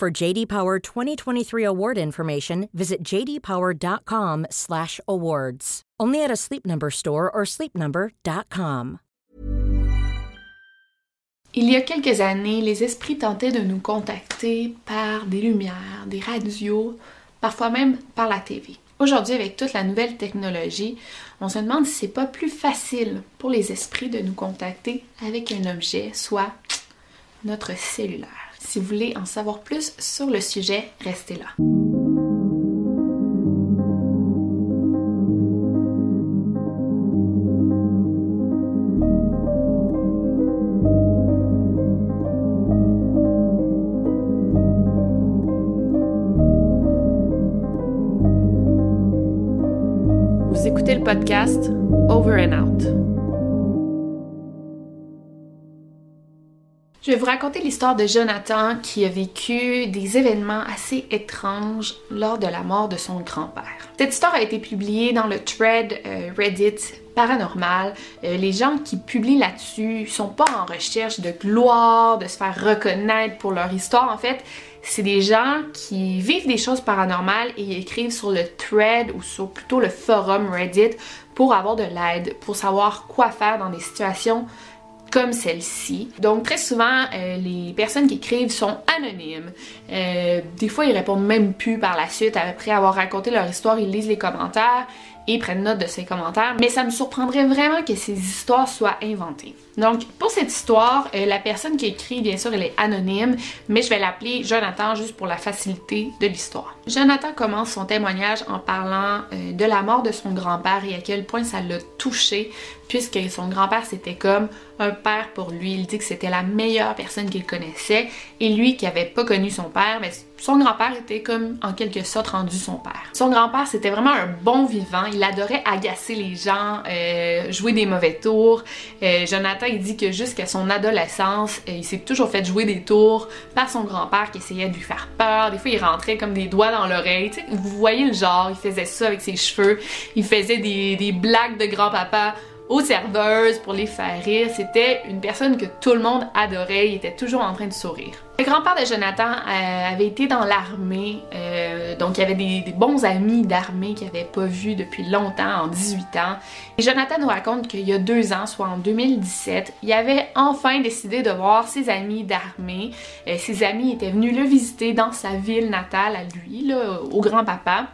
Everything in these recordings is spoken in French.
For JD Power 2023 award information, visit jdpower.com/awards. Only at a Sleep Number store or sleepnumber.com. Il y a quelques années, les esprits tentaient de nous contacter par des lumières, des radios, parfois même par la TV. Aujourd'hui, avec toute la nouvelle technologie, on se demande si c'est pas plus facile pour les esprits de nous contacter avec un objet, soit notre cellulaire. Si vous voulez en savoir plus sur le sujet, restez là. Vous écoutez le podcast Over and Out. Je vais vous raconter l'histoire de Jonathan qui a vécu des événements assez étranges lors de la mort de son grand-père. Cette histoire a été publiée dans le thread euh, Reddit paranormal. Euh, les gens qui publient là-dessus sont pas en recherche de gloire, de se faire reconnaître pour leur histoire. En fait, c'est des gens qui vivent des choses paranormales et écrivent sur le thread ou sur plutôt le forum Reddit pour avoir de l'aide, pour savoir quoi faire dans des situations comme celle-ci. Donc très souvent, euh, les personnes qui écrivent sont anonymes. Euh, des fois, ils répondent même plus par la suite. Après avoir raconté leur histoire, ils lisent les commentaires et prennent note de ces commentaires. Mais ça me surprendrait vraiment que ces histoires soient inventées. Donc, pour cette histoire, euh, la personne qui écrit, bien sûr, elle est anonyme, mais je vais l'appeler Jonathan juste pour la facilité de l'histoire. Jonathan commence son témoignage en parlant de la mort de son grand-père et à quel point ça l'a touché, puisque son grand-père, c'était comme un père pour lui. Il dit que c'était la meilleure personne qu'il connaissait, et lui qui avait pas connu son père, mais son grand-père était comme en quelque sorte rendu son père. Son grand-père, c'était vraiment un bon vivant. Il adorait agacer les gens, euh, jouer des mauvais tours. Jonathan il dit que jusqu'à son adolescence, euh, il s'est toujours fait jouer des tours par son grand-père qui essayait de lui faire peur. Des fois, il rentrait comme des doigts dans l'oreille. Vous voyez le genre, il faisait ça avec ses cheveux. Il faisait des blagues de grand-papa aux serveuses pour les faire rire. C'était une personne que tout le monde adorait. Il était toujours en train de sourire. Le grand-père de Jonathan euh, avait été dans l'armée, euh, donc il y avait des, bons amis d'armée qu'il n'avait pas vus depuis longtemps, en 18 ans. Et Jonathan nous raconte qu'il y a deux ans, soit en 2017, il avait enfin décidé de voir ses amis d'armée. Euh, ses amis étaient venus le visiter dans sa ville natale à lui, là, au grand-papa.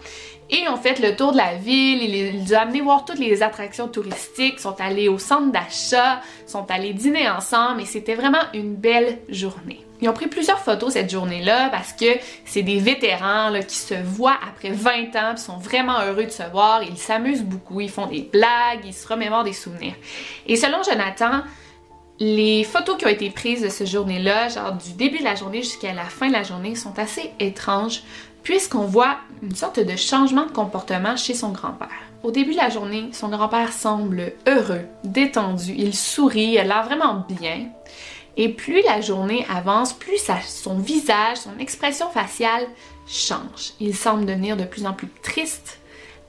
Et ont fait le tour de la ville, ils ont amenés voir toutes les attractions touristiques, sont allés au centre d'achat, sont allés dîner ensemble et c'était vraiment une belle journée. Ils ont pris plusieurs photos cette journée-là parce que c'est des vétérans là, qui se voient après 20 ans, sont vraiment heureux de se voir, ils s'amusent beaucoup, ils font des blagues, ils se remémorent des souvenirs. Et selon Jonathan, les photos qui ont été prises de cette journée-là, genre du début de la journée jusqu'à la fin de la journée, sont assez étranges puisqu'on voit une sorte de changement de comportement chez son grand-père. Au début de la journée, son grand-père semble heureux, détendu, il sourit, il a vraiment bien. Et plus la journée avance, plus son visage, son expression faciale change. Il semble devenir de plus en plus triste,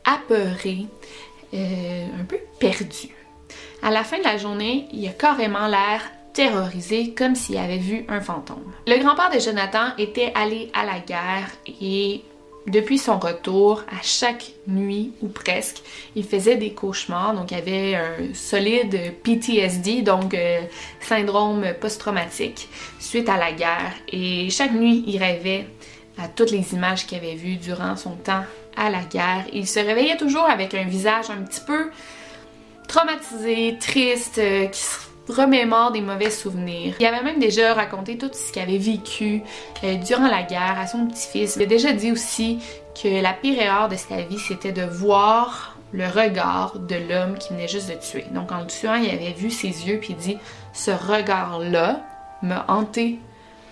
apeuré, euh, un peu perdu. À la fin de la journée, il a carrément l'air terrorisé comme s'il avait vu un fantôme. Le grand-père de Jonathan était allé à la guerre et depuis son retour, à chaque nuit ou presque, il faisait des cauchemars. Donc, il avait un solide PTSD, donc euh, syndrome post-traumatique, suite à la guerre. Et chaque nuit, il rêvait à toutes les images qu'il avait vues durant son temps à la guerre. Il se réveillait toujours avec un visage un petit peu traumatisé, triste, euh, qui se remémore des mauvais souvenirs. Il avait même déjà raconté tout ce qu'il avait vécu euh, durant la guerre à son petit-fils. Il a déjà dit aussi que la pire erreur de sa vie, c'était de voir le regard de l'homme qui venait juste de tuer. Donc en le tuant, il avait vu ses yeux puis dit ce regard-là m'a hanté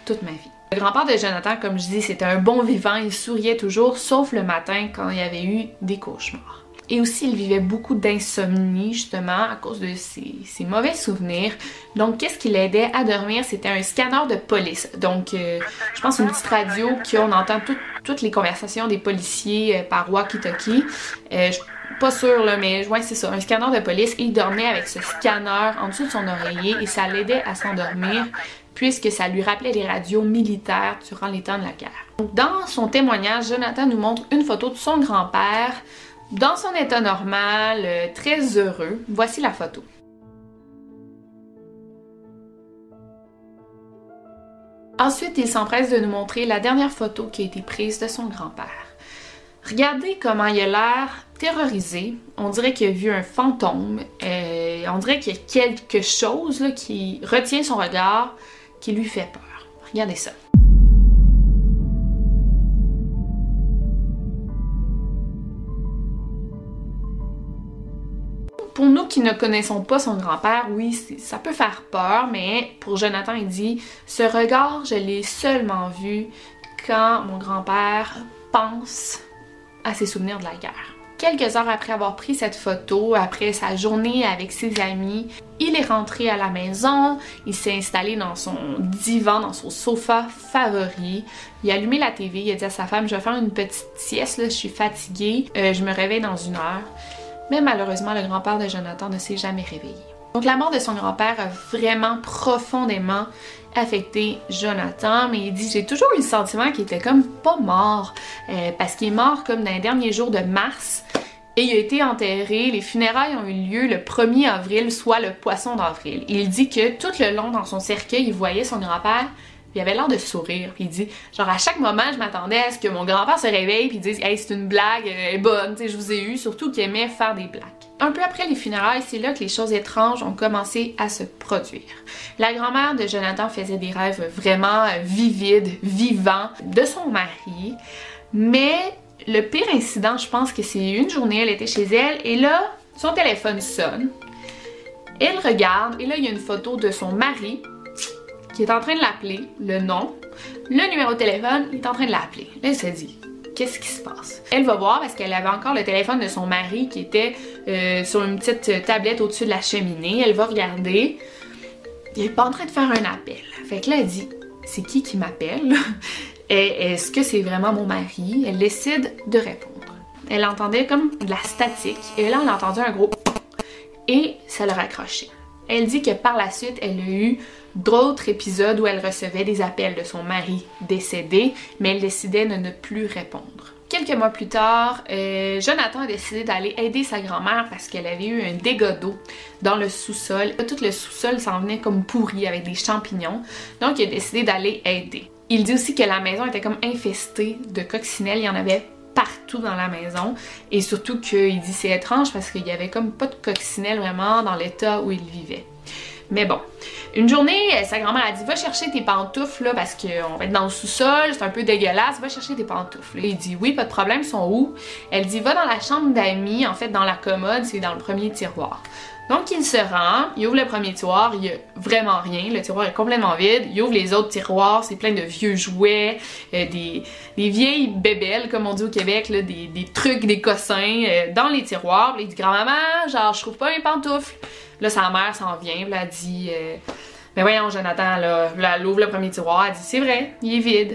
toute ma vie. Le grand-père de Jonathan, comme je dis, c'était un bon vivant, il souriait toujours, sauf le matin quand il y avait eu des cauchemars. Et aussi, il vivait beaucoup d'insomnie, justement, à cause de ses, mauvais souvenirs. Donc, qu'est-ce qui l'aidait à dormir? C'était un scanner de police. Donc, euh, je pense une petite radio qu'on entend toutes les conversations des policiers euh, par walkie-talkie. Euh, pas sûr, là, mais ouais, c'est ça, un scanner de police. Et il dormait avec ce scanner en dessous de son oreiller et ça l'aidait à s'endormir puisque ça lui rappelait les radios militaires durant les temps de la guerre. dans son témoignage, Jonathan nous montre une photo de son grand-père dans son état normal, euh, très heureux. Voici la photo. Ensuite, il s'empresse de nous montrer la dernière photo qui a été prise de son grand-père. Regardez comment il a l'air terrorisé. On dirait qu'il a vu un fantôme. Euh, on dirait qu'il y a quelque chose qui retient son regard, qui lui fait peur. Regardez ça. Pour nous qui ne connaissons pas son grand-père, oui, ça peut faire peur, mais pour Jonathan, il dit Ce regard, je l'ai seulement vu quand mon grand-père pense à ses souvenirs de la guerre. Quelques heures après avoir pris cette photo, après sa journée avec ses amis, il est rentré à la maison, il s'est installé dans son divan, dans son sofa favori. Il a allumé la TV, il a dit à sa femme Je vais faire une petite sieste, je suis fatiguée, euh, je me réveille dans une heure. Mais malheureusement, le grand-père de Jonathan ne s'est jamais réveillé. Donc la mort de son grand-père a vraiment profondément affecté Jonathan, mais il dit j'ai toujours eu le sentiment qu'il était comme pas mort, euh, parce qu'il est mort comme dans les derniers jours de mars, et il a été enterré, les funérailles ont eu lieu le 1er avril, soit le poisson d'avril. Il dit que tout le long dans son cercueil, il voyait son grand-père il avait l'air de sourire. Puis il dit, genre à chaque moment, je m'attendais à ce que mon grand-père se réveille puis dise, hey, c'est une blague, elle est bonne, tu sais, je vous ai eu. Surtout qu'il aimait faire des blagues. Un peu après les funérailles, c'est là que les choses étranges ont commencé à se produire. La grand-mère de Jonathan faisait des rêves vraiment vivides, vivants de son mari, mais le pire incident, je pense que c'est une journée, elle était chez elle et là, son téléphone sonne. Elle regarde et là, il y a une photo de son mari qui est en train de l'appeler, le nom, le numéro de téléphone, il est en train de l'appeler. Elle se dit, qu'est-ce qui se passe? Elle va voir parce qu'elle avait encore le téléphone de son mari qui était euh, sur une petite tablette au-dessus de la cheminée. Elle va regarder. Il est pas en train de faire un appel. Fait que là, elle dit, c'est qui qui m'appelle? Est-ce que c'est vraiment mon mari? Elle décide de répondre. Elle entendait comme de la statique et là, elle a entendu un gros et ça l'a raccroché. Elle dit que par la suite, elle a eu d'autres épisodes où elle recevait des appels de son mari décédé, mais elle décidait de ne plus répondre. Quelques mois plus tard, euh, Jonathan a décidé d'aller aider sa grand-mère parce qu'elle avait eu un dégât d'eau dans le sous-sol. Tout le sous-sol s'en venait comme pourri avec des champignons, donc il a décidé d'aller aider. Il dit aussi que la maison était comme infestée de coccinelles, il y en avait partout dans la maison et surtout qu'il dit c'est étrange parce qu'il y avait comme pas de coccinelles vraiment dans l'état où il vivait. Mais bon, une journée, sa grand-mère a dit Va chercher tes pantoufles là, parce qu'on va être dans le sous-sol, c'est un peu dégueulasse, va chercher tes pantoufles. Il dit Oui, pas de problème, ils sont où? Elle dit Va dans la chambre d'amis, en fait, dans la commode, c'est dans le premier tiroir. Donc il se rend, il ouvre le premier tiroir, il y a vraiment rien, le tiroir est complètement vide, il ouvre les autres tiroirs, c'est plein de vieux jouets, euh, des, vieilles bébelles comme on dit au Québec, des, trucs, des cossins euh, dans les tiroirs. il dit grand-maman, genre je trouve pas mes pantoufles. Là, sa mère s'en vient, elle dit euh, Mais voyons, Jonathan, là, elle ouvre le premier tiroir, elle dit C'est vrai, il est vide.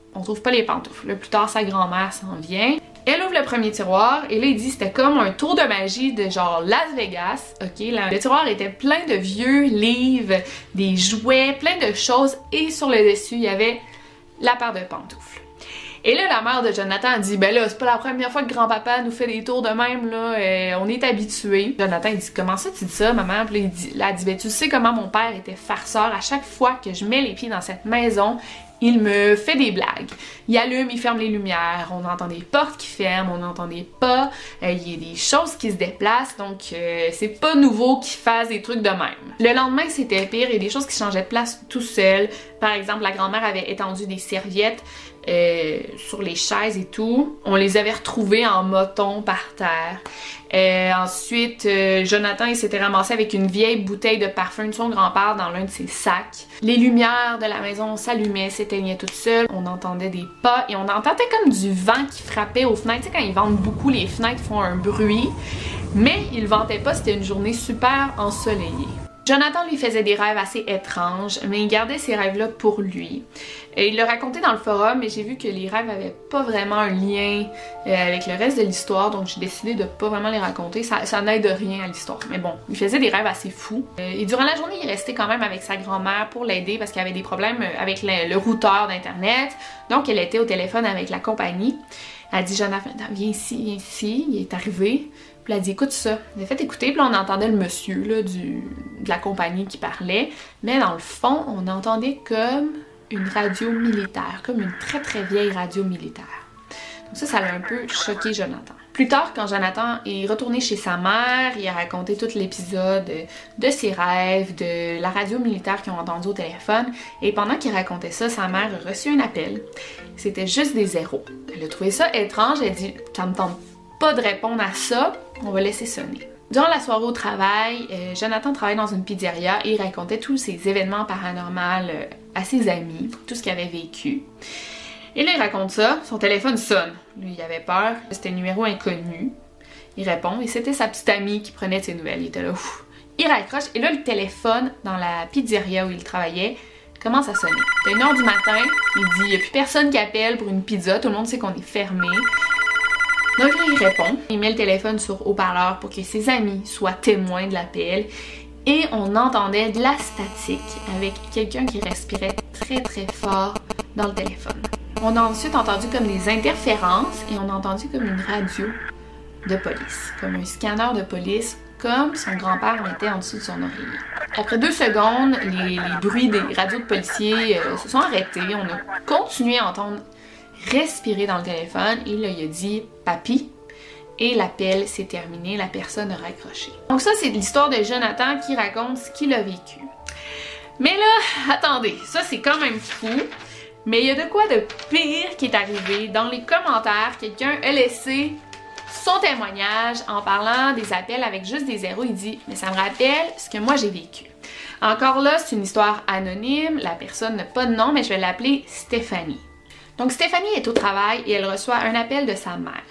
on trouve pas les pantoufles. Plus tard, sa grand-mère s'en vient. Elle ouvre le premier tiroir et là il dit c'était comme un tour de magie de genre Las Vegas, ok? le tiroir était plein de vieux livres, des jouets, plein de choses et sur le dessus il y avait la paire de pantoufles. Et là, la mère de Jonathan dit Ben là, c'est pas la première fois que grand-papa nous fait des tours de même, là, euh, on est habitué. Jonathan, il dit Comment ça tu dis ça, maman? Puis là, il dit, là, dit Ben tu sais comment mon père était farceur. À chaque fois que je mets les pieds dans cette maison, il me fait des blagues. Il allume, il ferme les lumières, on entend des portes qui ferment, on entend des pas, euh, il y a des choses qui se déplacent, donc euh, c'est pas nouveau qu'il fasse des trucs de même. Le lendemain, c'était pire, il y a des choses qui changeaient de place tout seul. Par exemple, la grand-mère avait étendu des serviettes euh, sur les chaises et tout. On les avait retrouvées en moton par terre. Euh, ensuite, euh, Jonathan, il s'était ramassé avec une vieille bouteille de parfum de son grand-père dans l'un de ses sacs. Les lumières de la maison s'allumaient, s'éteignaient toutes seules. On entendait des pas et on entendait comme du vent qui frappait aux fenêtres. Tu sais, quand ils vendent beaucoup, les fenêtres font un bruit. Mais il ventait pas, c'était une journée super ensoleillée. Jonathan lui faisait des rêves assez étranges, mais il gardait ces rêves-là pour lui. Et il le racontait dans le forum, mais j'ai vu que les rêves avaient pas vraiment un lien euh, avec le reste de l'histoire, donc j'ai décidé de pas vraiment les raconter. Ça, n'aide rien à l'histoire. Mais bon, il faisait des rêves assez fous. Euh, et durant la journée, il restait quand même avec sa grand-mère pour l'aider parce qu'il avait des problèmes avec le, le routeur d'Internet. Donc, elle était au téléphone avec la compagnie. Elle dit Jonathan, viens ici, viens ici. Il est arrivé. Puis elle a dit écoute ça. Elle a fait écouter, puis là, on entendait le monsieur là, du, de la compagnie qui parlait. Mais dans le fond, on entendait comme une radio militaire, comme une très très vieille radio militaire. Donc ça, ça l'a un peu choqué Jonathan. Plus tard, quand Jonathan est retourné chez sa mère, il a raconté tout l'épisode de ses rêves, de la radio militaire qu'ils ont entendu au téléphone. Et pendant qu'il racontait ça, sa mère a reçu un appel. C'était juste des zéros. Elle a trouvé ça étrange. Elle a dit Ça me tente pas de répondre à ça, on va laisser sonner. Durant la soirée au travail, euh, Jonathan travaillait dans une pizzeria et il racontait tous ses événements paranormaux euh, à ses amis, tout ce qu'il avait vécu. Et là, il raconte ça, son téléphone sonne. Lui, il avait peur, c'était un numéro inconnu. Il répond et c'était sa petite amie qui prenait ses nouvelles. Il était là. Il raccroche et là, le téléphone dans la pizzeria où il travaillait commence à sonner. C'est 1h du matin, il dit, il n'y a plus personne qui appelle pour une pizza, tout le monde sait qu'on est fermé. Donc là, il répond. Il met le téléphone sur haut-parleur pour que ses amis soient témoins de l'appel. Et on entendait de la statique avec quelqu'un qui respirait très très fort dans le téléphone. On a ensuite entendu comme des interférences et on a entendu comme une radio de police, comme un scanner de police, comme son grand-père mettait en dessous de son oreiller. Après deux secondes, les, bruits des radios de policiers euh, se sont arrêtés. On a continué à entendre respirer dans le téléphone et il a dit Papy. Et l'appel s'est terminé, la personne a raccroché. Donc, ça, c'est l'histoire de Jonathan qui raconte ce qu'il a vécu. Mais là, attendez, ça c'est quand même fou. Mais il y a de quoi de pire qui est arrivé. Dans les commentaires, quelqu'un a laissé son témoignage en parlant des appels avec juste des zéros. Il dit Mais ça me rappelle ce que moi j'ai vécu. Encore là, c'est une histoire anonyme. La personne n'a pas de nom, mais je vais l'appeler Stéphanie. Donc Stéphanie est au travail et elle reçoit un appel de sa mère.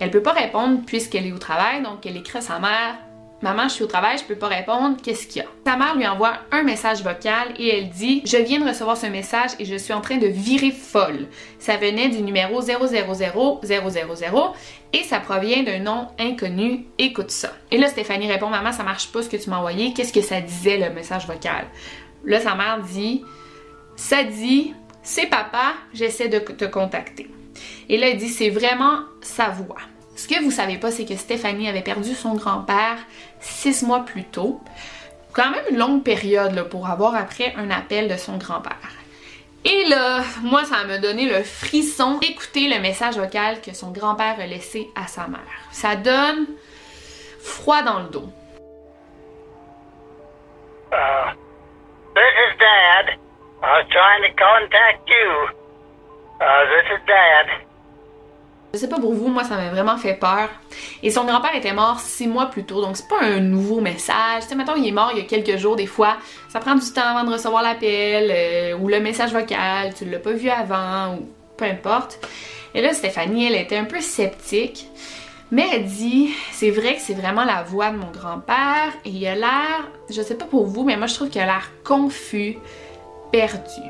Elle peut pas répondre puisqu'elle est au travail, donc elle écrit à sa mère Maman, je suis au travail, je peux pas répondre, qu'est-ce qu'il y a? Sa mère lui envoie un message vocal et elle dit Je viens de recevoir ce message et je suis en train de virer folle. Ça venait du numéro 000 et ça provient d'un nom inconnu. Écoute ça. Et là, Stéphanie répond Maman, ça marche pas ce que tu m'as envoyé. Qu'est-ce que ça disait le message vocal? Là, sa mère dit Ça dit C'est papa, j'essaie de te contacter. Et là, elle dit C'est vraiment sa voix. Ce que vous savez pas, c'est que Stéphanie avait perdu son grand-père six mois plus tôt. Quand même une longue période pour avoir après un appel de son grand-père. Et là, moi, ça m'a donné le frisson d'écouter le message vocal que son grand-père a laissé à sa mère. Ça donne froid dans le dos. Uh, this is Dad. I was trying to contact you. Uh, this is Dad. Je sais pas pour vous, moi ça m'a vraiment fait peur. Et son grand-père était mort six mois plus tôt, donc c'est pas un nouveau message. Tu sais, mettons, il est mort il y a quelques jours, des fois, ça prend du temps avant de recevoir l'appel, euh, ou le message vocal, tu l'as pas vu avant, ou peu importe. Et là, Stéphanie, elle était un peu sceptique. Mais elle dit, c'est vrai que c'est vraiment la voix de mon grand-père, et il a l'air, je sais pas pour vous, mais moi je trouve qu'il a l'air confus, perdu.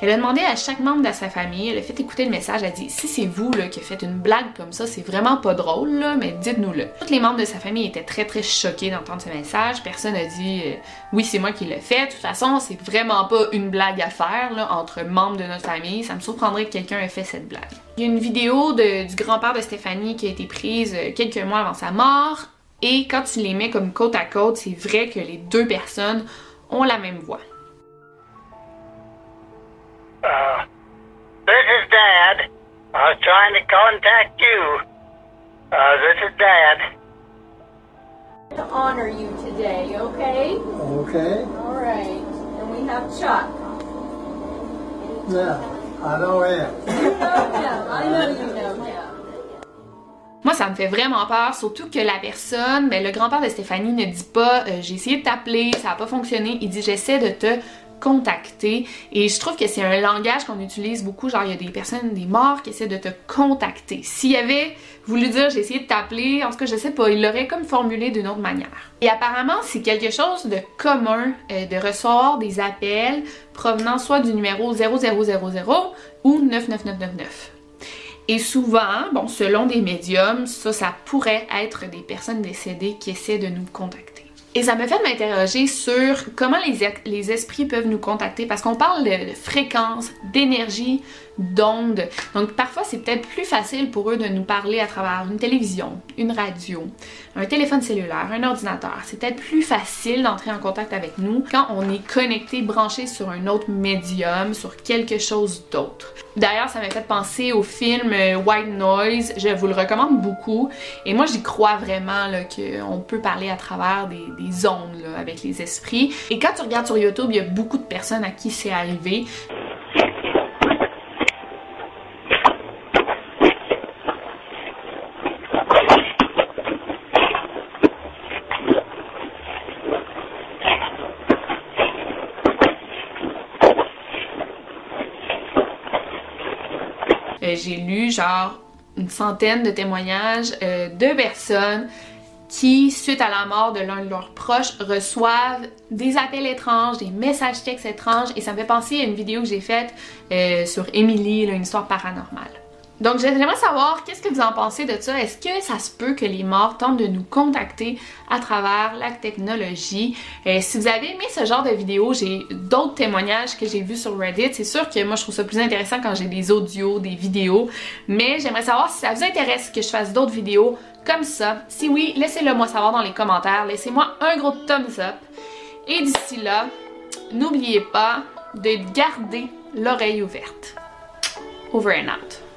Elle a demandé à chaque membre de sa famille, elle a fait écouter le message, elle a dit si c'est vous là, qui faites une blague comme ça, c'est vraiment pas drôle, mais dites-nous-le. Tous les membres de sa famille étaient très très choqués d'entendre ce message. Personne n'a dit euh, oui, c'est moi qui l'ai fait. De toute façon, c'est vraiment pas une blague à faire entre membres de notre famille. Ça me surprendrait que quelqu'un ait fait cette blague. Il y a une vidéo du grand-père de Stéphanie qui a été prise euh, quelques mois avant sa mort. Et quand tu les mets comme côte à côte, c'est vrai que les deux personnes ont la même voix. Uh, this is Dad. I was trying to contact you. Uh, this is Dad. to honor you today, okay? Okay. All right. And we have Chuck. Yeah, I know him. You know him. I know you know him. Moi, ça me fait vraiment peur, surtout que la personne, ben, le grand-père de Stéphanie ne dit pas euh, j'ai essayé de t'appeler, ça n'a pas fonctionné. Il dit j'essaie de te contacter. Et je trouve que c'est un langage qu'on utilise beaucoup. Genre, il y a des personnes, des morts qui essaient de te contacter. S'il avait voulu dire j'ai essayé de t'appeler, en tout cas, je sais pas, il l'aurait comme formulé d'une autre manière. Et apparemment, c'est quelque chose de commun euh, de recevoir des appels provenant soit du numéro 0000 ou 99999. Et souvent, bon, selon des médiums, ça, ça pourrait être des personnes décédées qui essaient de nous contacter. Et ça me fait m'interroger sur comment les, les, esprits peuvent nous contacter parce qu'on parle de, de fréquence, d'énergie, d'ondes. Donc parfois c'est peut-être plus facile pour eux de nous parler à travers une télévision, une radio, un téléphone cellulaire, un ordinateur. C'est peut-être plus facile d'entrer en contact avec nous quand on est connecté, branché sur un autre médium, sur quelque chose d'autre. D'ailleurs, ça m'a fait penser au film White Noise. Je vous le recommande beaucoup. Et moi, j'y crois vraiment qu'on peut parler à travers des, des ondes avec les esprits. Et quand tu regardes sur YouTube, il y a beaucoup de personnes à qui c'est arrivé. Euh, j'ai lu genre une centaine de témoignages euh, de personnes qui, suite à la mort de l'un de leurs proches, reçoivent des appels étranges, des messages textes étranges, et ça me fait penser à une vidéo que j'ai faite euh, sur là, une histoire paranormale. Donc j'aimerais savoir qu'est-ce que vous en pensez de ça? Est-ce que ça se peut que les morts tentent de nous contacter à travers la technologie? Euh, si vous avez aimé ce genre de vidéo, j'ai d'autres témoignages que j'ai vus sur Reddit. C'est sûr que moi je trouve ça plus intéressant quand j'ai des audios, des vidéos. Mais j'aimerais savoir si ça vous intéresse que je fasse d'autres vidéos comme ça. Si oui, laissez-le moi savoir dans les commentaires. Laissez-moi un gros thumbs up. Et d'ici là, n'oubliez pas de garder l'oreille ouverte. Over and out.